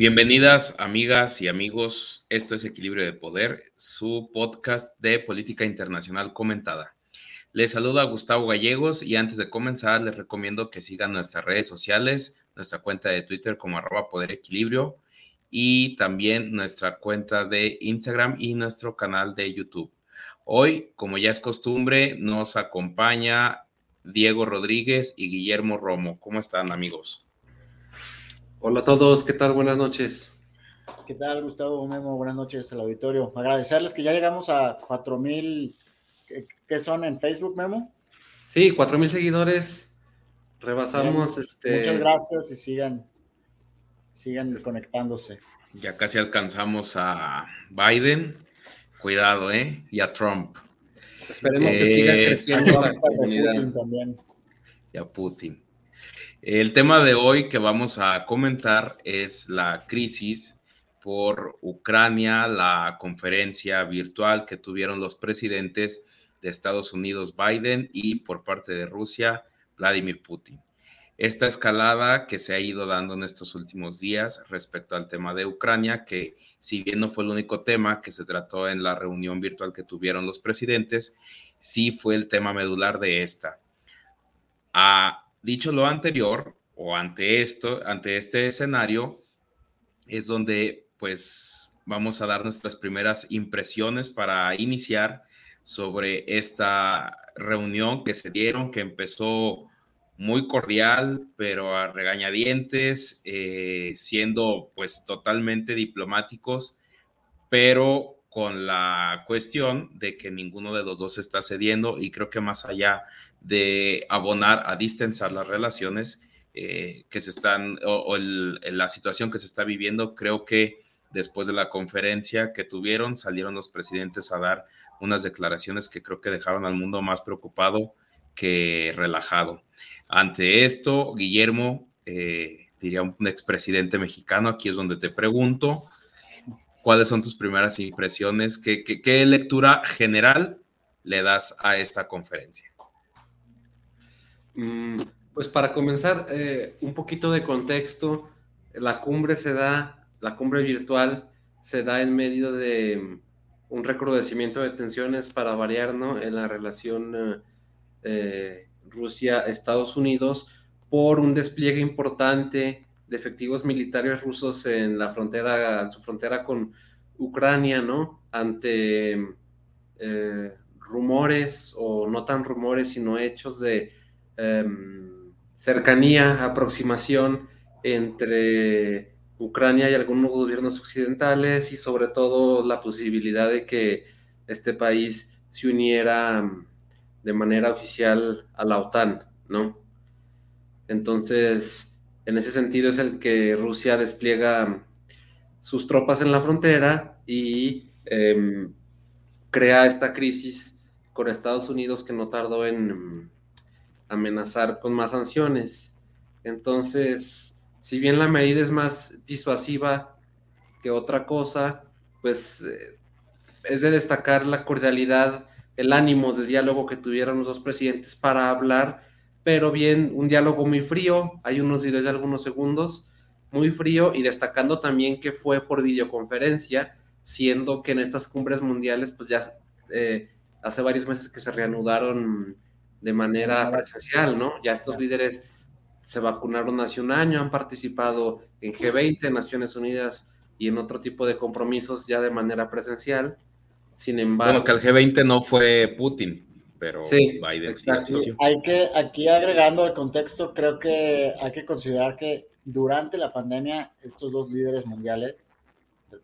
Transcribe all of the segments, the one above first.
Bienvenidas, amigas y amigos. Esto es Equilibrio de Poder, su podcast de política internacional comentada. Les saluda Gustavo Gallegos y antes de comenzar les recomiendo que sigan nuestras redes sociales, nuestra cuenta de Twitter como arroba Poder Equilibrio y también nuestra cuenta de Instagram y nuestro canal de YouTube. Hoy, como ya es costumbre, nos acompaña Diego Rodríguez y Guillermo Romo. ¿Cómo están, amigos? Hola a todos, ¿qué tal? Buenas noches. ¿Qué tal, Gustavo Memo? Buenas noches al auditorio. Agradecerles que ya llegamos a 4000, ¿qué son en Facebook, Memo? Sí, 4000 seguidores. Rebasamos este. Muchas gracias y sigan, sigan conectándose. Ya casi alcanzamos a Biden. Cuidado, ¿eh? Y a Trump. Esperemos que siga eh, creciendo la comunidad. también. Y a Putin. El tema de hoy que vamos a comentar es la crisis por Ucrania, la conferencia virtual que tuvieron los presidentes de Estados Unidos Biden y por parte de Rusia Vladimir Putin. Esta escalada que se ha ido dando en estos últimos días respecto al tema de Ucrania, que si bien no fue el único tema que se trató en la reunión virtual que tuvieron los presidentes, sí fue el tema medular de esta. A Dicho lo anterior, o ante esto, ante este escenario, es donde pues vamos a dar nuestras primeras impresiones para iniciar sobre esta reunión que se dieron, que empezó muy cordial, pero a regañadientes, eh, siendo pues totalmente diplomáticos, pero con la cuestión de que ninguno de los dos está cediendo y creo que más allá de abonar a distensar las relaciones eh, que se están o, la situación que se está viviendo, creo que después de la conferencia que tuvieron salieron los presidentes a dar unas declaraciones que creo que dejaron al mundo más preocupado que relajado. Ante esto, Guillermo, eh, diría un expresidente mexicano, aquí es donde te pregunto, ¿Cuáles son tus primeras impresiones? ¿Qué, lectura general le das a esta conferencia? Mm, pues para comenzar, eh, un poquito de contexto. La cumbre se da, la cumbre virtual se da en medio de mm, un recrudecimiento de tensiones para variar, ¿no? En la relación eh, Rusia-Estados Unidos por un despliegue importante de efectivos militares rusos en la frontera, en su frontera con Ucrania, ¿no? Ante eh, rumores, o no tan rumores, sino hechos de cercanía, aproximación entre Ucrania y algunos gobiernos occidentales y sobre todo la posibilidad de que este país se uniera de manera oficial a la OTAN, ¿no? Entonces, en ese sentido es el que Rusia despliega sus tropas en la frontera y em, crea esta crisis con Estados Unidos que no tardó en em, amenazar con más sanciones. Entonces, si bien la medida es más disuasiva que otra cosa, pues eh, es de destacar la cordialidad, el ánimo de diálogo que tuvieron los dos presidentes para hablar pero bien, un diálogo muy frío, hay unos videos de algunos segundos, muy frío y destacando también que fue por videoconferencia, siendo que en estas cumbres mundiales, pues ya eh, hace varios meses que se reanudaron de manera presencial, ¿no? Ya estos líderes se vacunaron hace un año, han participado en G20, Naciones Unidas y en otro tipo de compromisos ya de manera presencial. Sin embargo. Bueno, que el G20 no fue Putin pero Biden sí Hay que, aquí agregando el contexto, creo que hay que considerar que durante la pandemia, estos dos líderes mundiales,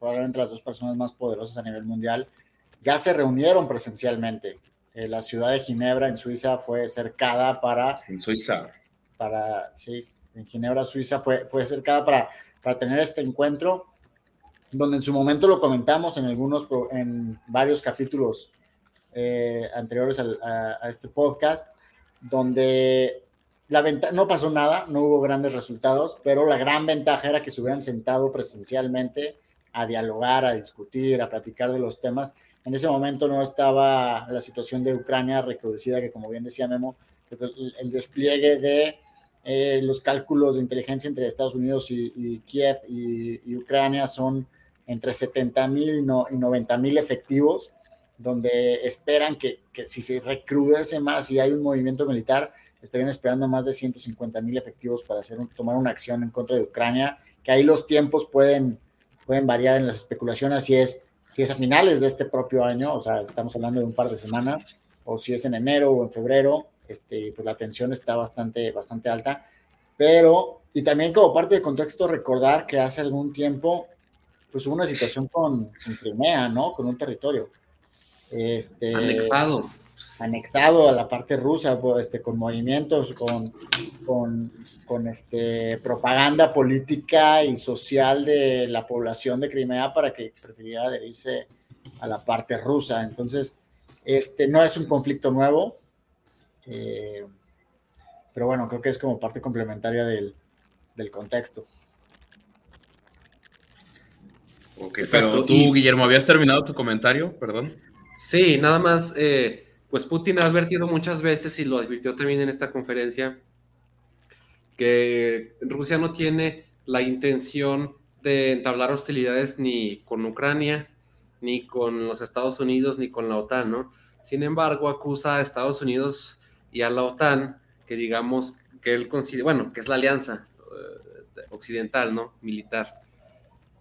probablemente las dos personas más poderosas a nivel mundial, ya se reunieron presencialmente. Eh, la ciudad de Ginebra, en Suiza, fue cercada para... En Suiza. Para, sí, en Ginebra, Suiza, fue, fue cercada para, para tener este encuentro, donde en su momento lo comentamos en algunos, en varios capítulos eh, anteriores a, este podcast, donde la no pasó nada, no hubo grandes resultados, pero la gran ventaja era que se hubieran sentado presencialmente a dialogar, a discutir, a platicar de los temas. En ese momento no estaba la situación de Ucrania recrudecida, que como bien decía Memo, el, despliegue de eh, los cálculos de inteligencia entre Estados Unidos y, Kiev y, Ucrania son entre 70 mil y, 90 mil efectivos, donde esperan que, si se recrudece más y hay un movimiento militar, estarían esperando más de 150 mil efectivos para hacer tomar una acción en contra de Ucrania, que ahí los tiempos pueden, pueden variar en las especulaciones, si es, si es a finales de este propio año, o sea, estamos hablando de un par de semanas, o si es en enero o en febrero, este, pues la tensión está bastante, bastante alta. Pero, y también como parte del contexto, recordar que hace algún tiempo, pues hubo una situación con, Crimea, ¿no? Con un territorio. Este, anexado. Anexado a la parte rusa, pues, este, con movimientos, con, con, con este, propaganda política y social de la población de Crimea para que prefiriera adherirse a la parte rusa. Entonces, este, no es un conflicto nuevo, eh, pero bueno, creo que es como parte complementaria del, contexto. Ok, pero tú, Guillermo, ¿habías terminado tu comentario? Perdón. Sí, nada más, eh, pues Putin ha advertido muchas veces y lo advirtió también en esta conferencia, que Rusia no tiene la intención de entablar hostilidades ni con Ucrania, ni con los Estados Unidos, ni con la OTAN, ¿no? Sin embargo, acusa a Estados Unidos y a la OTAN, que digamos que él considera, bueno, que es la alianza eh, occidental, ¿no? Militar,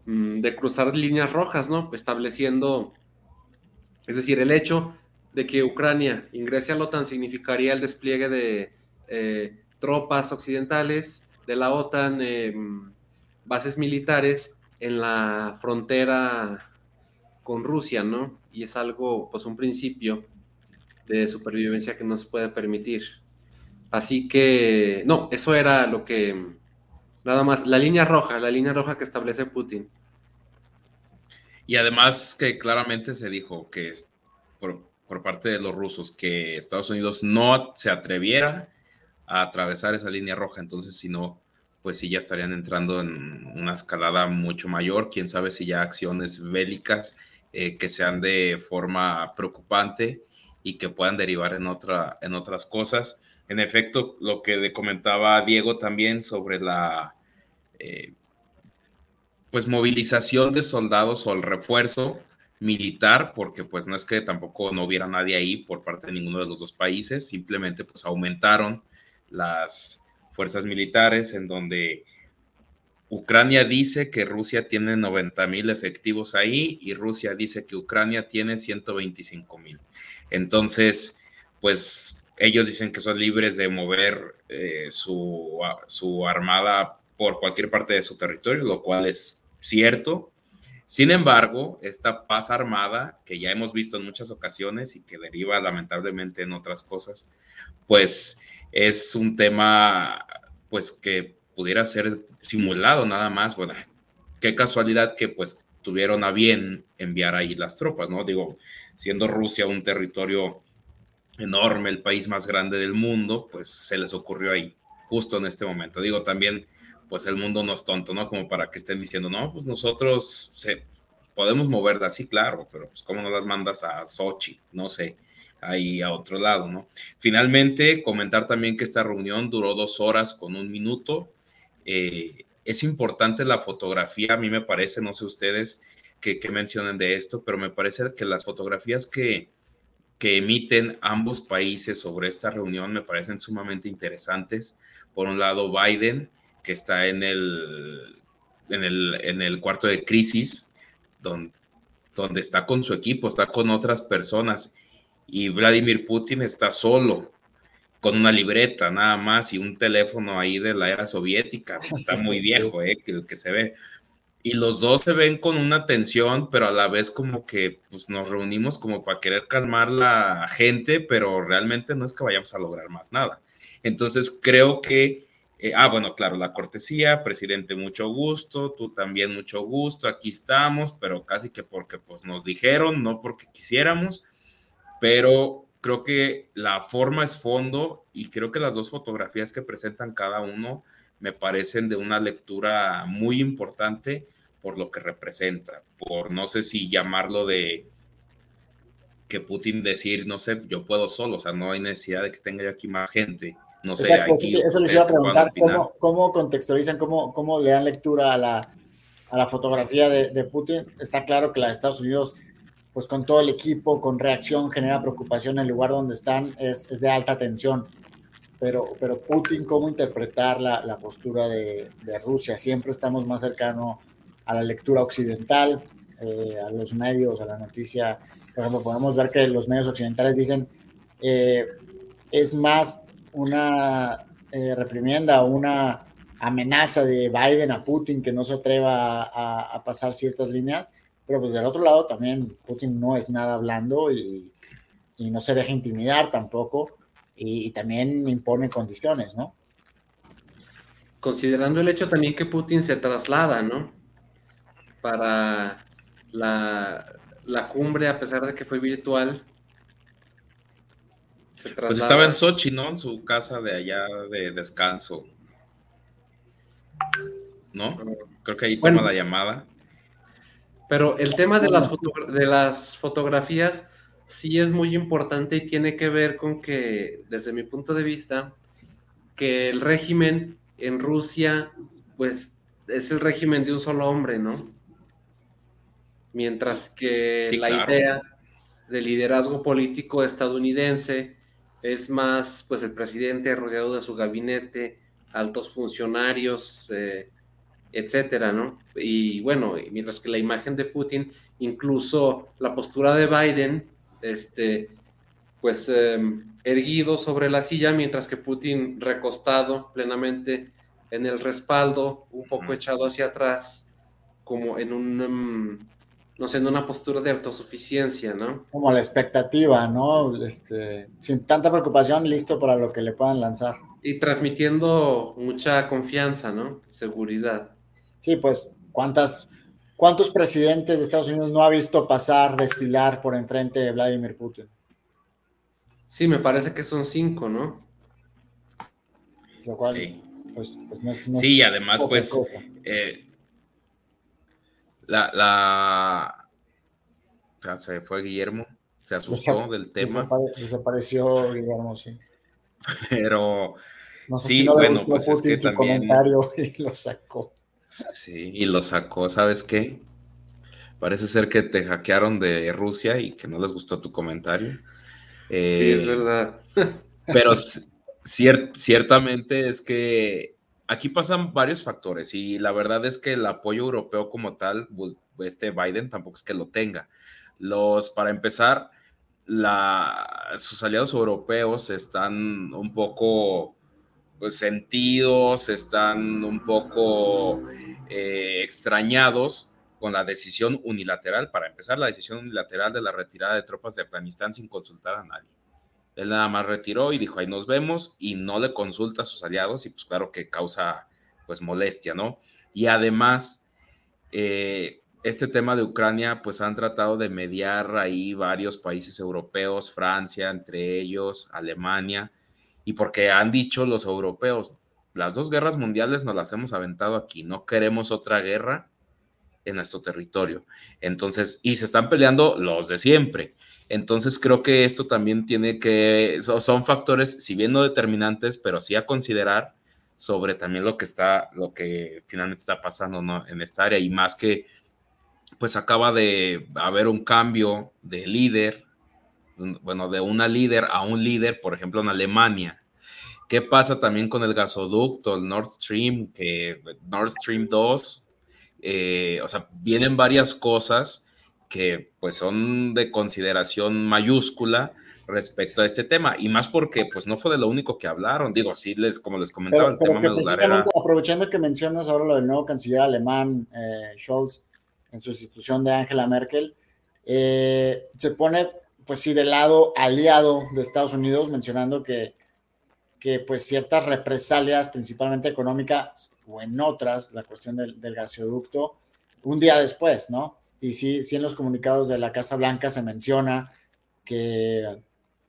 mm, de cruzar líneas rojas, ¿no? Estableciendo, es decir, el hecho de que Ucrania ingrese a la OTAN significaría el despliegue de eh, tropas occidentales de la OTAN, em, bases militares en la frontera con Rusia, ¿no? Y es algo, pues un principio de supervivencia que no se puede permitir. Así que, no, eso era lo que, nada más, la línea roja, la línea roja que establece Putin. Y además que claramente se dijo que por, por parte de los rusos que Estados Unidos no se atreviera a atravesar esa línea roja, entonces si no, pues sí ya estarían entrando en una escalada mucho mayor, quién sabe si ya acciones bélicas eh, que sean de forma preocupante y que puedan derivar en, otra, en otras cosas. En efecto, lo que le comentaba Diego también sobre la eh, pues movilización de soldados o el refuerzo militar, porque pues no es que tampoco no hubiera nadie ahí por parte de ninguno de los dos países, simplemente pues aumentaron las fuerzas militares en donde Ucrania dice que Rusia tiene 90 mil efectivos ahí y Rusia dice que Ucrania tiene 125 mil. Entonces, pues ellos dicen que son libres de mover eh, su, su armada por cualquier parte de su territorio, lo cual es cierto. Sin embargo, esta paz armada, que ya hemos visto en muchas ocasiones y que deriva lamentablemente en otras cosas, pues es un tema pues que pudiera ser simulado nada más. Bueno, qué casualidad que pues tuvieron a bien enviar ahí las tropas, ¿no? Digo, siendo Rusia un territorio enorme, el país más grande del mundo, pues se les ocurrió ahí, justo en este momento. Digo, también, pues el mundo no es tonto, ¿no? Como para que estén diciendo, no, pues nosotros se, podemos mover de así, claro, pero pues cómo no las mandas a Sochi, no sé ahí a otro lado, ¿no? Finalmente, comentar también que esta reunión duró dos horas con un minuto, eh, es importante la fotografía, a mí me parece, no sé ustedes qué mencionen de esto, pero me parece que las fotografías que, que emiten ambos países sobre esta reunión me parecen sumamente interesantes. Por un lado, Biden, que está en el, en el, en el cuarto de crisis, donde, donde está con su equipo, está con otras personas, y Vladimir Putin está solo con una libreta nada más y un teléfono ahí de la era soviética, está muy viejo, eh, el que se ve. Y los dos se ven con una tensión, pero a la vez como que pues, nos reunimos como para querer calmar la gente, pero realmente no es que vayamos a lograr más nada. Entonces creo que, eh, ah, bueno, claro, la cortesía, presidente, mucho gusto, tú también mucho gusto, aquí estamos, pero casi que porque pues nos dijeron, no porque quisiéramos, pero creo que la forma es fondo y creo que las dos fotografías que presentan cada uno me parecen de una lectura muy importante por lo que representa, por no sé si llamarlo de que Putin decir, no sé, yo puedo solo, o sea, no hay necesidad de que tenga yo aquí más gente, No sé, aquí eso les iba a preguntar, ¿cómo, ¿cómo, contextualizan, cómo, cómo le dan lectura a la, a la fotografía de, de, Putin? Está claro que la de Estados Unidos, pues con todo el equipo, con reacción, genera preocupación en el lugar donde están, es, es de alta tensión. Pero, pero Putin, ¿cómo interpretar la, la postura de, de, Rusia? Siempre estamos más cercanos a la lectura occidental, eh, a los medios, a la noticia. Por ejemplo, podemos ver que los medios occidentales dicen eh, es más una eh, reprimienda una amenaza de Biden a Putin que no se atreva a, pasar ciertas líneas, pero pues del otro lado también Putin no es nada blando y, no se deja intimidar tampoco y, también impone condiciones, ¿no? Considerando el hecho también que Putin se traslada, ¿no? Para la, la cumbre, a pesar de que fue virtual, pues estaba en Sochi, ¿no? En su casa de allá de descanso. ¿No? Creo que ahí toma la llamada. Pero el tema de las, de las fotografías sí es muy importante y tiene que ver con que, desde mi punto de vista, que el régimen en Rusia, pues es el régimen de un solo hombre, ¿no? Mientras que la idea del liderazgo político estadounidense es más pues el presidente rodeado de su gabinete, altos funcionarios, eh, etcétera, ¿no? Y bueno, mientras que la imagen de Putin, incluso la postura de Biden, este, pues em, erguido sobre la silla, mientras que Putin recostado plenamente en el respaldo, un poco echado hacia atrás, como en un, em, no sé, en una postura de autosuficiencia, ¿no? Como la expectativa, ¿no? Este, sin tanta preocupación, listo para lo que le puedan lanzar. Y transmitiendo mucha confianza, ¿no? Seguridad. Sí, pues, ¿cuántas, ¿cuántos presidentes de Estados Unidos no ha visto pasar, desfilar por enfrente de Vladimir Putin? Sí, me parece que son cinco, ¿no? Lo cual, sí. pues, pues no es, no sí, además, pues, eh, la, la, o sea, se fue Guillermo, se asustó del tema. desapareció Guillermo, sí. Pero sí, bueno, pues es que también... comentario y lo sacó. Sí, y lo sacó, ¿sabes qué? Parece ser que te hackearon de Rusia y que no les gustó tu comentario. sí, es eh, verdad. pero ciertamente es que aquí pasan varios factores y la verdad es que el apoyo europeo como tal, este Biden tampoco es que lo tenga. Los, para empezar, sus aliados europeos están un poco pues, sentidos, están un poco eh, extrañados con la decisión unilateral, para empezar, la decisión unilateral de la retirada de tropas de Afganistán sin consultar a nadie. Él nada más retiró y dijo, ahí nos vemos, y no le consulta a sus aliados, y pues claro que causa pues molestia, ¿no? Y además, eh, este tema de Ucrania, pues han tratado de mediar ahí varios países europeos, Francia, entre ellos, Alemania, y porque han dicho los europeos, las dos guerras mundiales nos las hemos aventado aquí, no queremos otra guerra en nuestro territorio. Entonces, y se están peleando los de siempre. Entonces creo que esto también tiene que, son factores, si bien no determinantes, pero sí a considerar sobre también lo que está, lo que finalmente está pasando ¿no? en esta área y más que pues acaba de haber un cambio de líder, bueno, de una líder a un líder, por ejemplo, en Alemania. ¿Qué pasa también con el gasoducto, el Nord Stream, que Nord Stream 2? Eh, o sea, vienen varias cosas que pues son de consideración mayúscula respecto a este tema y más porque pues no fue de lo único que hablaron. Digo sí les como les comentaba el tema precisamente aprovechando que mencionas ahora lo del nuevo canciller alemán eh, Scholz en sustitución de Angela Merkel eh, se pone pues sí del lado aliado de Estados Unidos mencionando que que pues ciertas represalias principalmente económicas o en otras la cuestión del, del gasoducto un día después no y sí, sí en los comunicados de la Casa Blanca se menciona que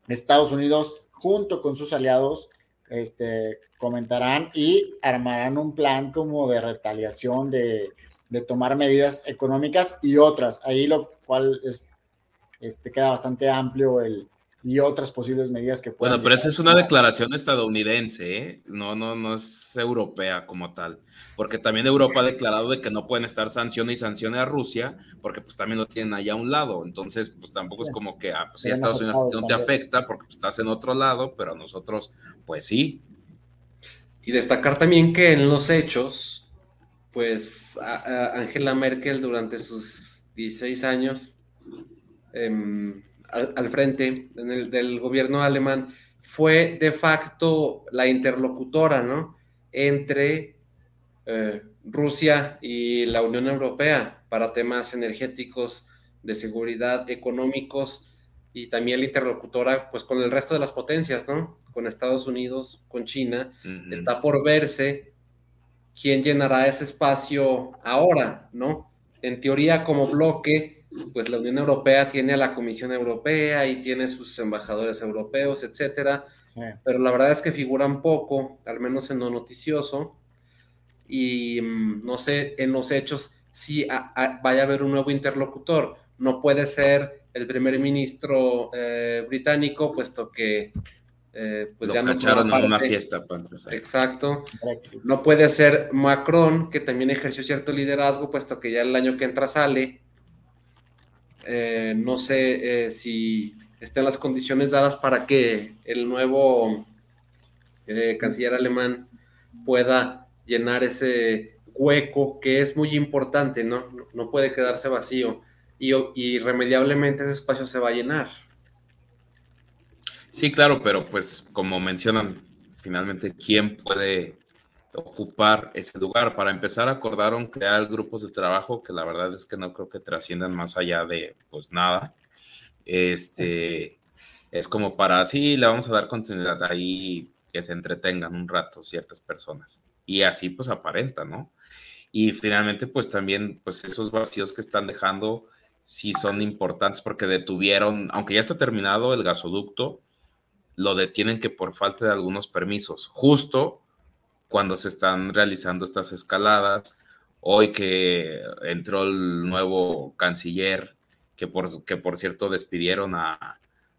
Estados Unidos, junto con sus aliados, este, comentarán y armarán un plan como de retaliación, de, tomar medidas económicas y otras. Ahí lo cual es, este, queda bastante amplio el, y otras posibles medidas que puedan. Bueno, pero esa es una declaración estadounidense, ¿eh? no, no, no es europea como tal, porque también Europa ha declarado de que no pueden estar sanciones y sanciones a Rusia, porque pues también lo tienen allá a un lado, entonces pues tampoco es como que, ah, pues si a Estados Unidos no te afecta porque pues, estás en otro lado, pero a nosotros pues sí. Y destacar también que en los hechos, pues Angela Merkel durante sus 16 años, eh, al, frente del gobierno alemán fue de facto la interlocutora, ¿no? Entre eh, Rusia y la Unión Europea para temas energéticos, de seguridad, económicos y también la interlocutora, pues con el resto de las potencias, ¿no? Con Estados Unidos, con China. Está por verse quién llenará ese espacio ahora, ¿no? En teoría, como bloque, pues la Unión Europea tiene a la Comisión Europea y tiene sus embajadores europeos, etcétera, pero la verdad es que figuran poco, al menos en lo noticioso, y mm, no sé, en los hechos si vaya a haber un nuevo interlocutor. No puede ser el primer ministro eh, británico, puesto que eh, pues ya no en una fiesta. Exacto. No puede ser Macron, que también ejerció cierto liderazgo, puesto que ya el año que entra sale. Eh, no sé eh, si estén las condiciones dadas para que el nuevo eh, canciller alemán pueda llenar ese hueco que es muy importante, ¿no? No puede quedarse vacío y, irremediablemente ese espacio se va a llenar. Sí, claro, pero pues como mencionan, finalmente, ¿quién puede ocupar ese lugar. Para empezar, acordaron crear grupos de trabajo que la verdad es que no creo que trasciendan más allá de pues nada. Este es como para sí, le vamos a dar continuidad ahí que se entretengan un rato ciertas personas. Y así pues aparenta, ¿no? Y finalmente pues también pues esos vacíos que están dejando sí son importantes porque detuvieron, aunque ya está terminado el gasoducto, lo detienen que por falta de algunos permisos, justo cuando se están realizando estas escaladas. Hoy que entró el nuevo canciller, que por, que por cierto despidieron a,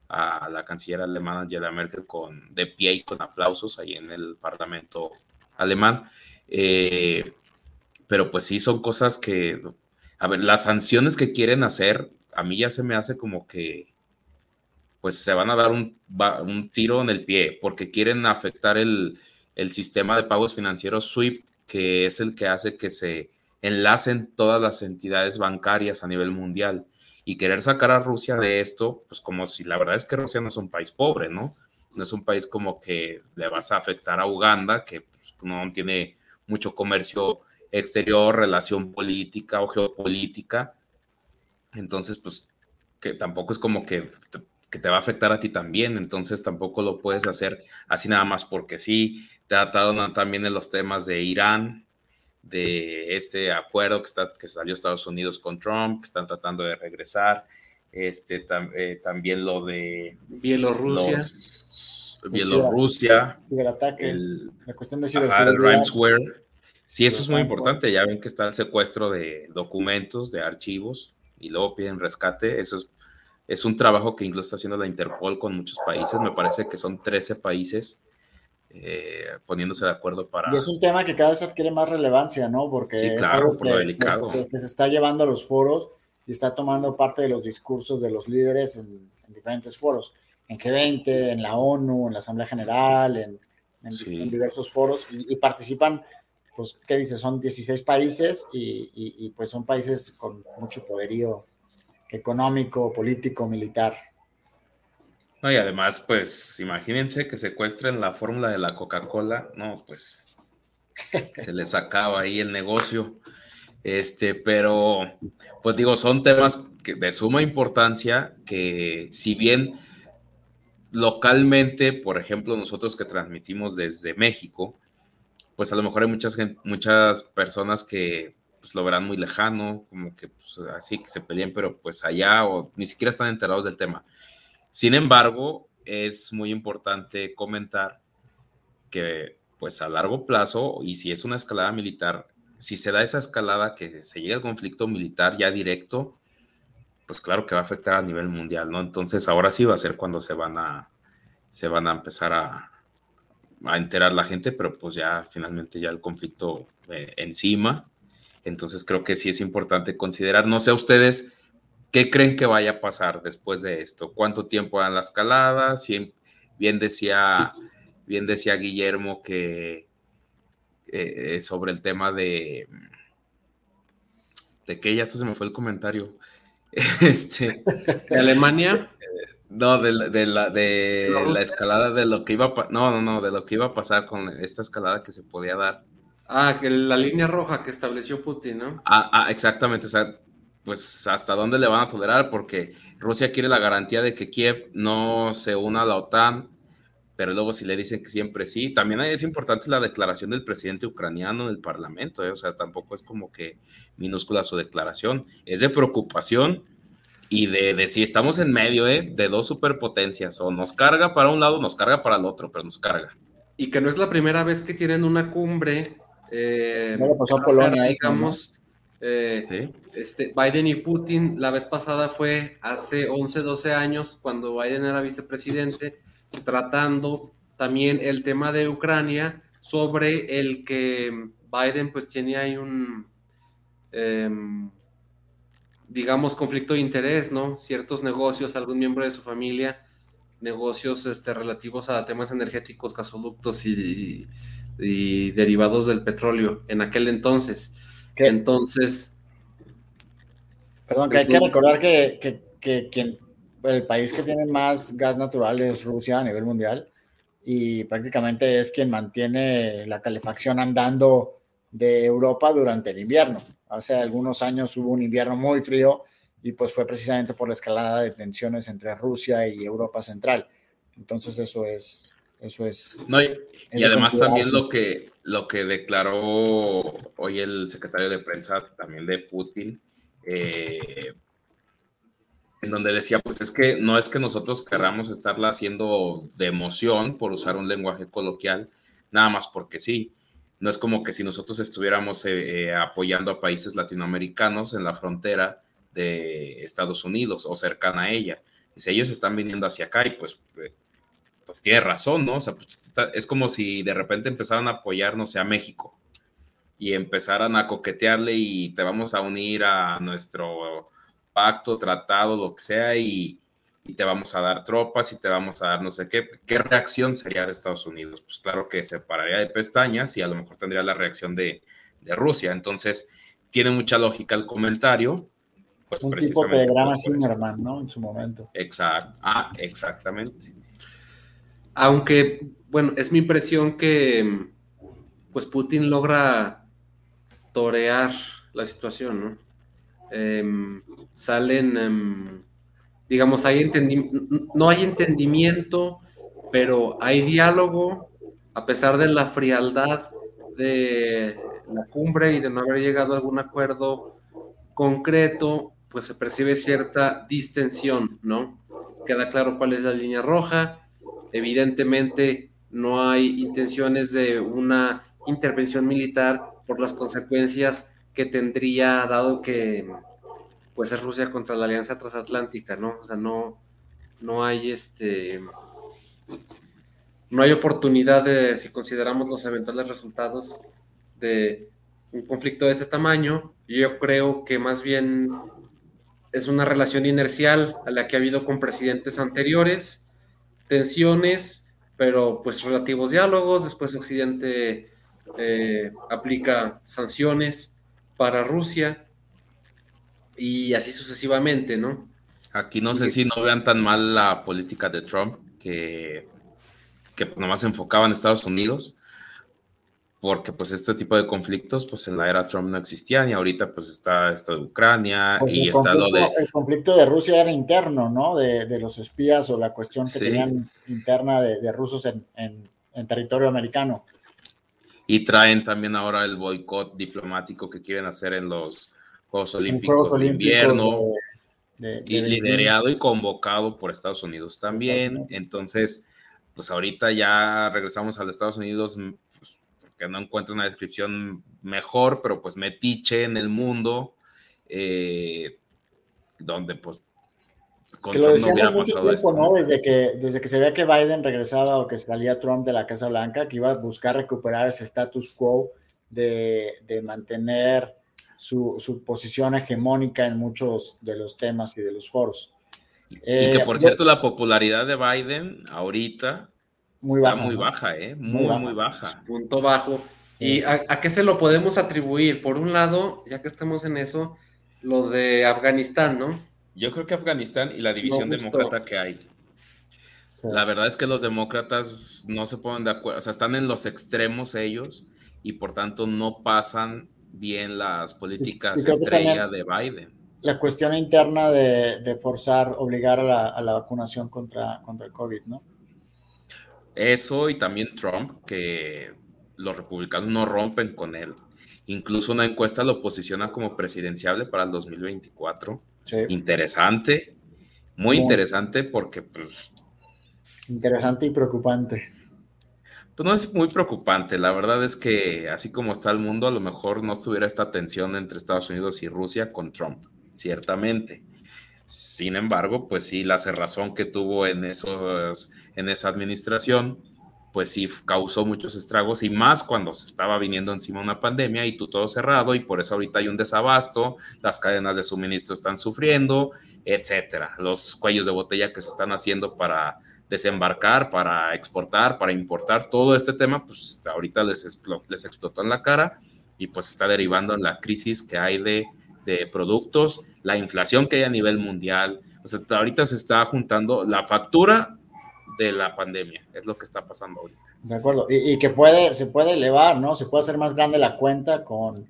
la canciller alemana Angela Merkel con, de pie y con aplausos ahí en el Parlamento alemán. Eh, pero pues sí, son cosas que, a ver, las sanciones que quieren hacer, a mí ya se me hace como que, pues se van a dar un, un tiro en el pie, porque quieren afectar el, el sistema de pagos financieros SWIFT, que es el que hace que se enlacen todas las entidades bancarias a nivel mundial. Y querer sacar a Rusia de esto, pues como si la verdad es que Rusia no es un país pobre, ¿no? No es un país como que le vas a afectar a Uganda, que pues, no tiene mucho comercio exterior, relación política o geopolítica. Entonces, pues que tampoco es como que que te va a afectar a ti también, entonces tampoco lo puedes hacer así nada más porque sí. Trataron también en los temas de Irán, de este acuerdo que, está, que salió Estados Unidos con Trump, que están tratando de regresar, este, eh, también lo de Bielorrusia. Bielorrusia. el ataque, la cuestión de el. Sí, eso es muy importante. Ya ven que está el secuestro de documentos, de archivos, y luego piden rescate. Eso es es un trabajo que incluso está haciendo la Interpol con muchos países. Me parece que son 13 países eh, poniéndose de acuerdo para... Y es un tema que cada vez adquiere más relevancia, ¿no? Porque sí, claro, por lo delicado. Que, se está llevando a los foros y está tomando parte de los discursos de los líderes en, diferentes foros, en G20, en la ONU, en la Asamblea General, en, diversos foros y, participan, pues, ¿qué dice? Son 16 países y, y, pues son países con mucho poderío económico, político, militar. No, y además, pues imagínense que secuestren la fórmula de la Coca-Cola, no, pues se les acaba ahí el negocio. Este, pero, pues digo, son temas de suma importancia que si bien localmente, por ejemplo, nosotros que transmitimos desde México, pues a lo mejor hay muchas, muchas personas que pues, lo verán muy lejano, como que pues, así que se peleen, pero pues allá o ni siquiera están enterados del tema. Sin embargo, es muy importante comentar que pues a largo plazo, y si es una escalada militar, si se da esa escalada que se llega al conflicto militar ya directo, pues claro que va a afectar a nivel mundial, ¿no? Entonces ahora sí va a ser cuando se van a, se van a empezar a, a enterar la gente, pero pues ya finalmente ya el conflicto eh, encima. Entonces creo que sí es importante considerar, no sé ustedes, ¿qué creen que vaya a pasar después de esto? ¿Cuánto tiempo dan la escalada? bien decía, bien decía Guillermo que eh, sobre el tema de, de que ya hasta se me fue el comentario. Este, ¿De Alemania? No, de, la, de, la, de la escalada de lo que iba a no, no, no, de lo que iba a pasar con esta escalada que se podía dar. Ah, que la línea roja que estableció Putin, ¿no? Ah, ah, exactamente, o sea, pues hasta dónde le van a tolerar, porque Rusia quiere la garantía de que Kiev no se una a la OTAN, pero luego si le dicen que siempre sí, también es importante la declaración del presidente ucraniano en el Parlamento, ¿eh? o sea, tampoco es como que minúscula su declaración, es de preocupación y de, si estamos en medio ¿eh? de dos superpotencias, o nos carga para un lado, nos carga para el otro, pero nos carga. Y que no es la primera vez que tienen una cumbre. Eh, no pasó a Polonia, digamos. Eh, este, Biden y Putin, la vez pasada fue hace 11, 12 años, cuando Biden era vicepresidente, tratando también el tema de Ucrania, sobre el que Biden pues tiene ahí un... Em, digamos, conflicto de interés, ¿no? Ciertos negocios, algún miembro de su familia, negocios este, relativos a temas energéticos, gasoductos y, derivados del petróleo en aquel entonces. Entonces... Perdón, que hay que recordar que, que, el país que tiene más gas natural es Rusia a nivel mundial y prácticamente es quien mantiene la calefacción andando de Europa durante el invierno. Hace algunos años hubo un invierno muy frío y pues fue precisamente por la escalada de tensiones entre Rusia y Europa Central. Entonces eso es, eso es. No, y, además también lo que, lo que declaró hoy el secretario de prensa también de Putin, eh, en donde decía, pues es que no es que nosotros queramos estarla haciendo de emoción, por usar un lenguaje coloquial, nada más porque sí, no es como que si nosotros estuviéramos eh, eh, apoyando a países latinoamericanos en la frontera de Estados Unidos o cercana a ella. Dice, ellos están viniendo hacia acá y pues, pues tiene razón, ¿no? O sea, pues, es como si de repente empezaran a apoyarnos a México y empezaran a coquetearle y te vamos a unir a nuestro pacto, tratado, lo que sea, y, y te vamos a dar tropas y te vamos a dar no sé qué. ¿Qué reacción sería de Estados Unidos? Pues claro que se pararía de pestañas y a lo mejor tendría la reacción de, de Rusia. Entonces, tiene mucha lógica el comentario. Pues, Un tipo de gran Zimmerman, ¿no? En su momento. Exacto. Ah, exactamente. Aunque, bueno, es mi impresión que pues Putin logra torear la situación, ¿no? Em, salen em, digamos, hay no hay entendimiento, pero hay diálogo, a pesar de la frialdad de la cumbre y de no haber llegado a algún acuerdo concreto, pues se percibe cierta distensión, ¿no? Queda claro cuál es la línea roja, evidentemente no hay intenciones de una intervención militar por las consecuencias que tendría dado que pues es Rusia contra la Alianza Transatlántica, ¿no? O sea, no, no hay este no hay oportunidad de, si consideramos los eventuales resultados de un conflicto de ese tamaño, yo creo que más bien es una relación inercial a la que ha habido con presidentes anteriores, tensiones, pero pues relativos diálogos, después Occidente eh, aplica sanciones para Rusia, y así sucesivamente, ¿no? Aquí no sé si no vean tan mal la política de Trump, que, que nomás se enfocaba en Estados Unidos, porque pues este tipo de conflictos pues en la era Trump no existían y ahorita pues está esto de Ucrania pues y está lo de... El conflicto de Rusia era interno, ¿no? De, de los espías o la cuestión que tenían interna de, de rusos en, en, en, territorio americano. Y traen también ahora el boicot diplomático que quieren hacer en los Juegos Olímpicos, de invierno, y liderado y convocado por Estados Unidos también. Entonces, pues ahorita ya regresamos a los Estados Unidos, porque no encuentro una descripción mejor, pero pues metiche en el mundo. Eh, donde pues que lo decíamos mucho tiempo, ¿no? Desde que, desde que se veía que Biden regresaba o que salía Trump de la Casa Blanca, que iba a buscar recuperar ese status quo de, de mantener su, su, posición hegemónica en muchos de los temas y de los foros. y que, por eh, cierto, la popularidad de Biden ahorita muy está muy baja, ¿eh? Muy, muy baja. Punto bajo. ¿Y A, a, qué se lo podemos atribuir? Por un lado, ya que estamos en eso, lo de Afganistán, ¿no? Yo creo que Afganistán y la división demócrata que hay. La verdad es que los demócratas no se ponen de acuerdo, o sea, están en los extremos ellos y por tanto no pasan bien las políticas estrella de Biden. La cuestión interna de, forzar, obligar a la, vacunación contra, contra el COVID, ¿no? Eso y también Trump, que los republicanos no rompen con él. Incluso una encuesta lo posiciona como presidenciable para el 2024 Interesante, muy, interesante porque pues... Interesante y preocupante. Pues no es muy preocupante, la verdad es que así como está el mundo, a lo mejor no estuviera esta tensión entre Estados Unidos y Rusia con Trump, ciertamente. Sin embargo, pues sí, la cerrazón que tuvo en, esos, en esa administración, pues sí causó muchos estragos y más cuando se estaba viniendo encima una pandemia y tú todo cerrado y por eso ahorita hay un desabasto, las cadenas de suministro están sufriendo, etcétera. Los cuellos de botella que se están haciendo para desembarcar, para exportar, para importar, todo este tema, pues ahorita les, les explotó en la cara y pues está derivando en la crisis que hay de, de productos, la inflación que hay a nivel mundial. O sea, ahorita se está juntando la factura de la pandemia. Es lo que está pasando ahorita. De acuerdo. Y, que puede, se puede elevar, ¿no? Se puede hacer más grande la cuenta con,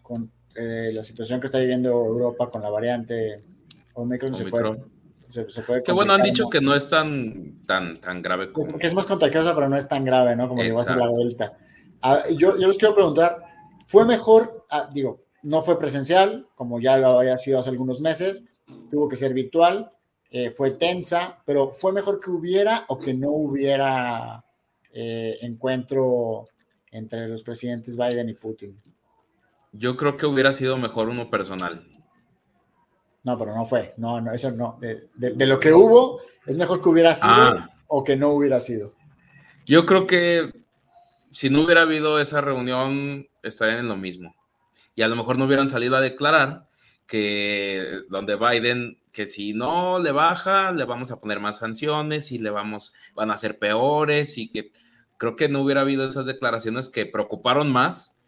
con eh, la situación que está viviendo Europa con la variante Omicron. Se puede, se, puede que bueno, han dicho que no es tan, tan, tan grave. Como... que es más contagiosa, pero no es tan grave, ¿no? Como llegó a ser la Delta. Ah, yo, yo les quiero preguntar, ¿fue mejor, ah, digo, no fue presencial, como ya lo había sido hace algunos meses, tuvo que ser virtual, eh, fue tensa, pero fue mejor que hubiera o que no hubiera eh, encuentro entre los presidentes Biden y Putin. Yo creo que hubiera sido mejor uno personal. No, pero no fue. No, no, eso no. De, lo que hubo, es mejor que hubiera sido ah. o que no hubiera sido. Yo creo que si no hubiera habido esa reunión, estarían en lo mismo. Y a lo mejor no hubieran salido a declarar que donde Biden que si no le baja, le vamos a poner más sanciones y le vamos, van a ser peores y que creo que no hubiera habido esas declaraciones que preocuparon más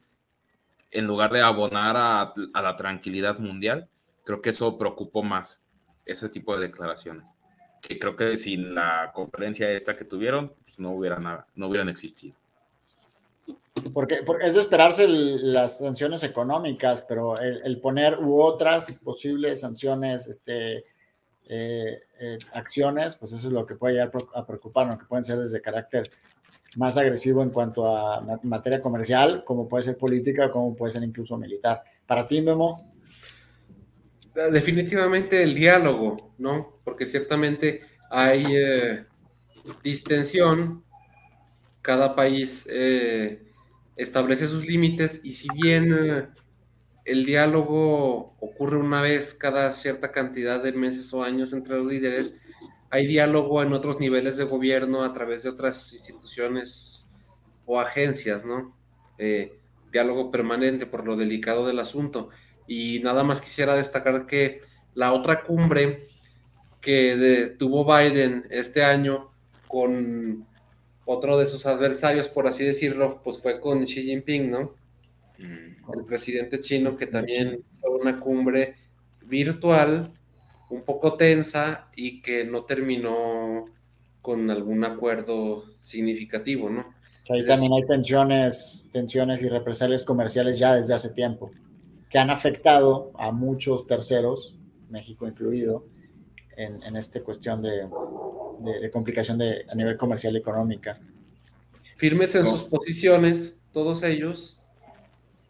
en lugar de abonar a, la tranquilidad mundial. Creo que eso preocupó más, ese tipo de declaraciones. Que creo que sin la conferencia esta que tuvieron, pues no, hubiera nada, no hubieran existido. Porque, es de esperarse las sanciones económicas, pero el, poner u otras posibles sanciones, este, eh, eh, acciones, pues eso es lo que puede llegar a preocuparnos, que pueden ser desde carácter más agresivo en cuanto a materia comercial, como puede ser política, como puede ser incluso militar. Para ti, Memo. Definitivamente el diálogo, ¿no? Porque ciertamente hay eh, distensión, cada país establece sus límites y si bien eh, el diálogo ocurre una vez cada cierta cantidad de meses o años entre los líderes, hay diálogo en otros niveles de gobierno a través de otras instituciones o agencias, ¿no? Eh, diálogo permanente por lo delicado del asunto. Y nada más quisiera destacar que la otra cumbre que tuvo Biden este año con otro de sus adversarios, por así decirlo, pues fue con Xi Jinping, ¿no? Mm. El presidente chino, que también fue una cumbre virtual, un poco tensa y que no terminó con algún acuerdo significativo, ¿no? ahí también hay tensiones, tensiones y represalias comerciales ya desde hace tiempo, que han afectado a muchos terceros, México incluido, en, en esta cuestión de, de, complicación de, a nivel comercial y económica. Firmes en sus posiciones, todos ellos,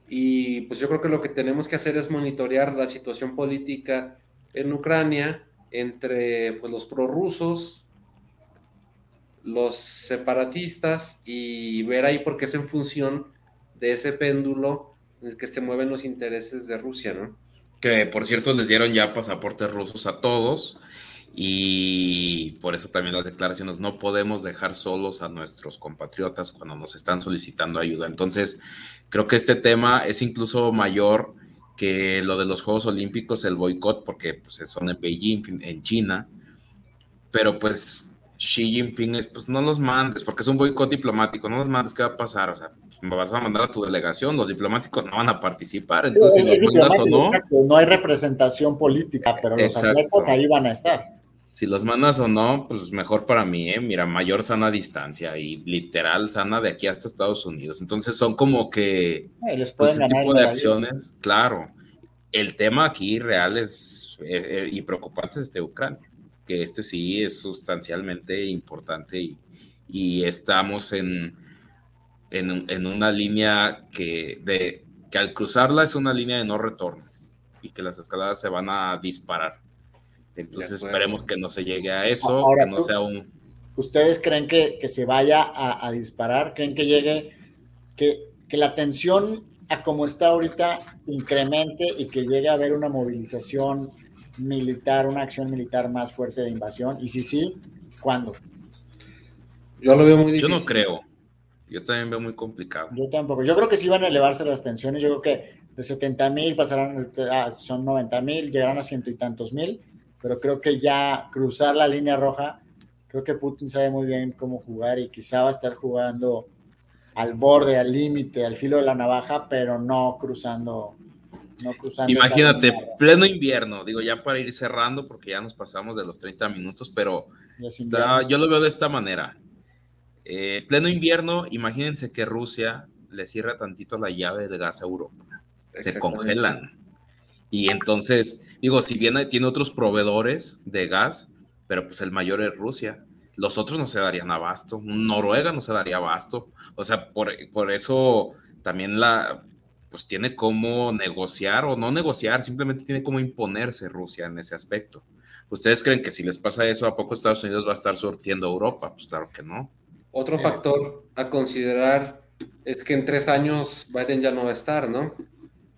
y pues yo creo que lo que tenemos que hacer es monitorear la situación política en Ucrania entre pues, los prorrusos, los separatistas y ver ahí por qué es en función de ese péndulo en el que se mueven los intereses de Rusia, ¿no? que por cierto les dieron ya pasaportes rusos a todos y por eso también las declaraciones, no podemos dejar solos a nuestros compatriotas cuando nos están solicitando ayuda. Entonces, creo que este tema es incluso mayor que lo de los Juegos Olímpicos, el boicot, porque pues, son en Beijing, en China, pero pues Xi Jinping es, pues no los mandes, porque es un boicot diplomático, no los mandes, ¿qué va a pasar? O sea, pues, vas a mandar a tu delegación, los diplomáticos no van a participar, entonces si los mandas o no. No hay representación política, pero los atletas ahí van a estar si los mandas o no, pues mejor para mí, ¿eh? Mira, mayor sana distancia y literal sana de aquí hasta Estados Unidos. Entonces son como que les pues, ese tipo de acciones, claro. El tema aquí real es eh, eh, y preocupante es de Ucrania, que este sí es sustancialmente importante y, y estamos en, en, en, una línea que, de, que al cruzarla es una línea de no retorno y que las escaladas se van a disparar entonces esperemos que no se llegue a eso, que no sea un... ¿Ustedes creen que, se vaya a, disparar? ¿Creen que llegue, que, que la tensión a como está ahorita incremente y que llegue a haber una movilización militar, una acción militar más fuerte de invasión? Y si sí, ¿cuándo? Yo lo veo muy difícil. Yo no creo. Yo también veo muy complicado. Yo tampoco. Yo creo que sí van a elevarse las tensiones. Yo creo que de 70 mil pasarán, a, son 90 mil, llegarán a ciento y tantos mil pero creo que ya cruzar la línea roja, creo que Putin sabe muy bien cómo jugar y quizá va a estar jugando al borde, al límite, al filo de la navaja, pero no cruzando. No cruzando Imagínate, pleno invierno, digo ya para ir cerrando, porque ya nos pasamos de los 30 minutos, pero yo lo veo de esta manera. Eh, pleno invierno, imagínense que Rusia le cierra tantito la llave de gas a Europa. Se congelan. Y entonces, digo, si bien tiene otros proveedores de gas, pero pues el mayor es Rusia. Los otros no se darían abasto. Noruega no se daría abasto. O sea, por, por eso también la, pues tiene como negociar o no negociar, simplemente tiene como imponerse Rusia en ese aspecto. ¿Ustedes creen que si les pasa eso, a poco Estados Unidos va a estar surtiendo a Europa? Pues claro que no. Otro factor a considerar es que en tres años Biden ya no va a estar, ¿no?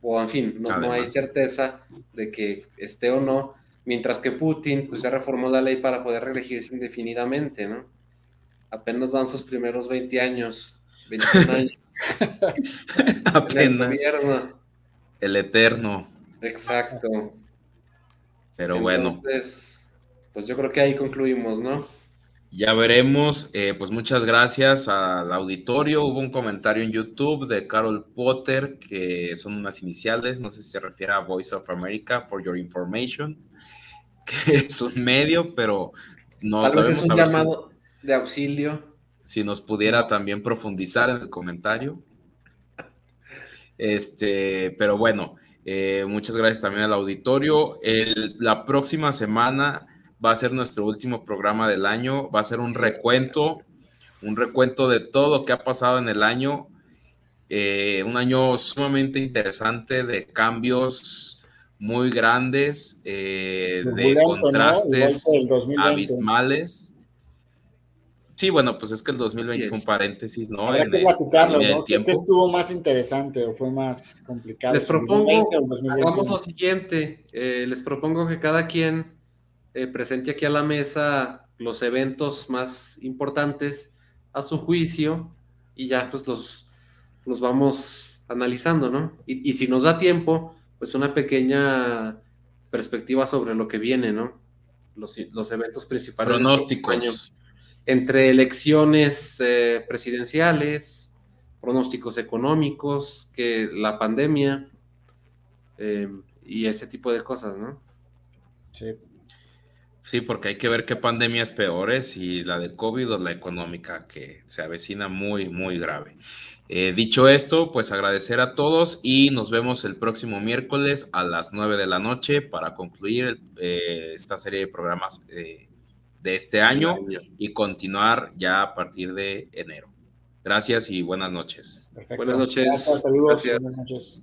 O en fin, no, hay certeza de que esté o no, mientras que Putin pues ya reformó la ley para poder reelegirse indefinidamente, ¿no? Apenas van sus primeros 20 años, 21 años. Apenas. El, el eterno. Exacto. Pero bueno. Entonces, pues yo creo que ahí concluimos, ¿no? Ya veremos. Eh, pues muchas gracias al auditorio. Hubo un comentario en YouTube de Carol Potter, que son unas iniciales, no sé si se refiere a Voice of America, for your information, que es un medio, pero no Tal sabemos. Vez es un llamado de auxilio. Si nos pudiera también profundizar en el comentario. Este, pero bueno, eh, muchas gracias también al auditorio. la próxima semana va a ser nuestro último programa del año, va a ser un recuento, un recuento de todo lo que ha pasado en el año, eh, un año sumamente interesante de cambios muy grandes, eh, de contrastes abismales. Sí, bueno, pues es que el 2020 fue un paréntesis, ¿no? Habrá que platicarlo, ¿no? ¿Qué estuvo más interesante o fue más complicado? Les propongo, hagamos lo siguiente, eh, les propongo que cada quien eh, presente aquí a la mesa los eventos más importantes a su juicio y ya pues los, los vamos analizando, ¿no? Y, si nos da tiempo, pues una pequeña perspectiva sobre lo que viene, ¿no? Los, eventos principales. Pronósticos. Entre elecciones eh, presidenciales, pronósticos económicos, que la pandemia eh, y ese tipo de cosas, ¿no? Sí. Sí, porque hay que ver qué pandemia es peor, si la de COVID o la económica, que se avecina muy, muy grave. Eh, dicho esto, pues agradecer a todos y nos vemos el próximo miércoles a las 9 de la noche para concluir eh, esta serie de programas eh, de este año y continuar ya a partir de enero. Gracias y buenas noches. Buenas noches. saludos. Buenas noches.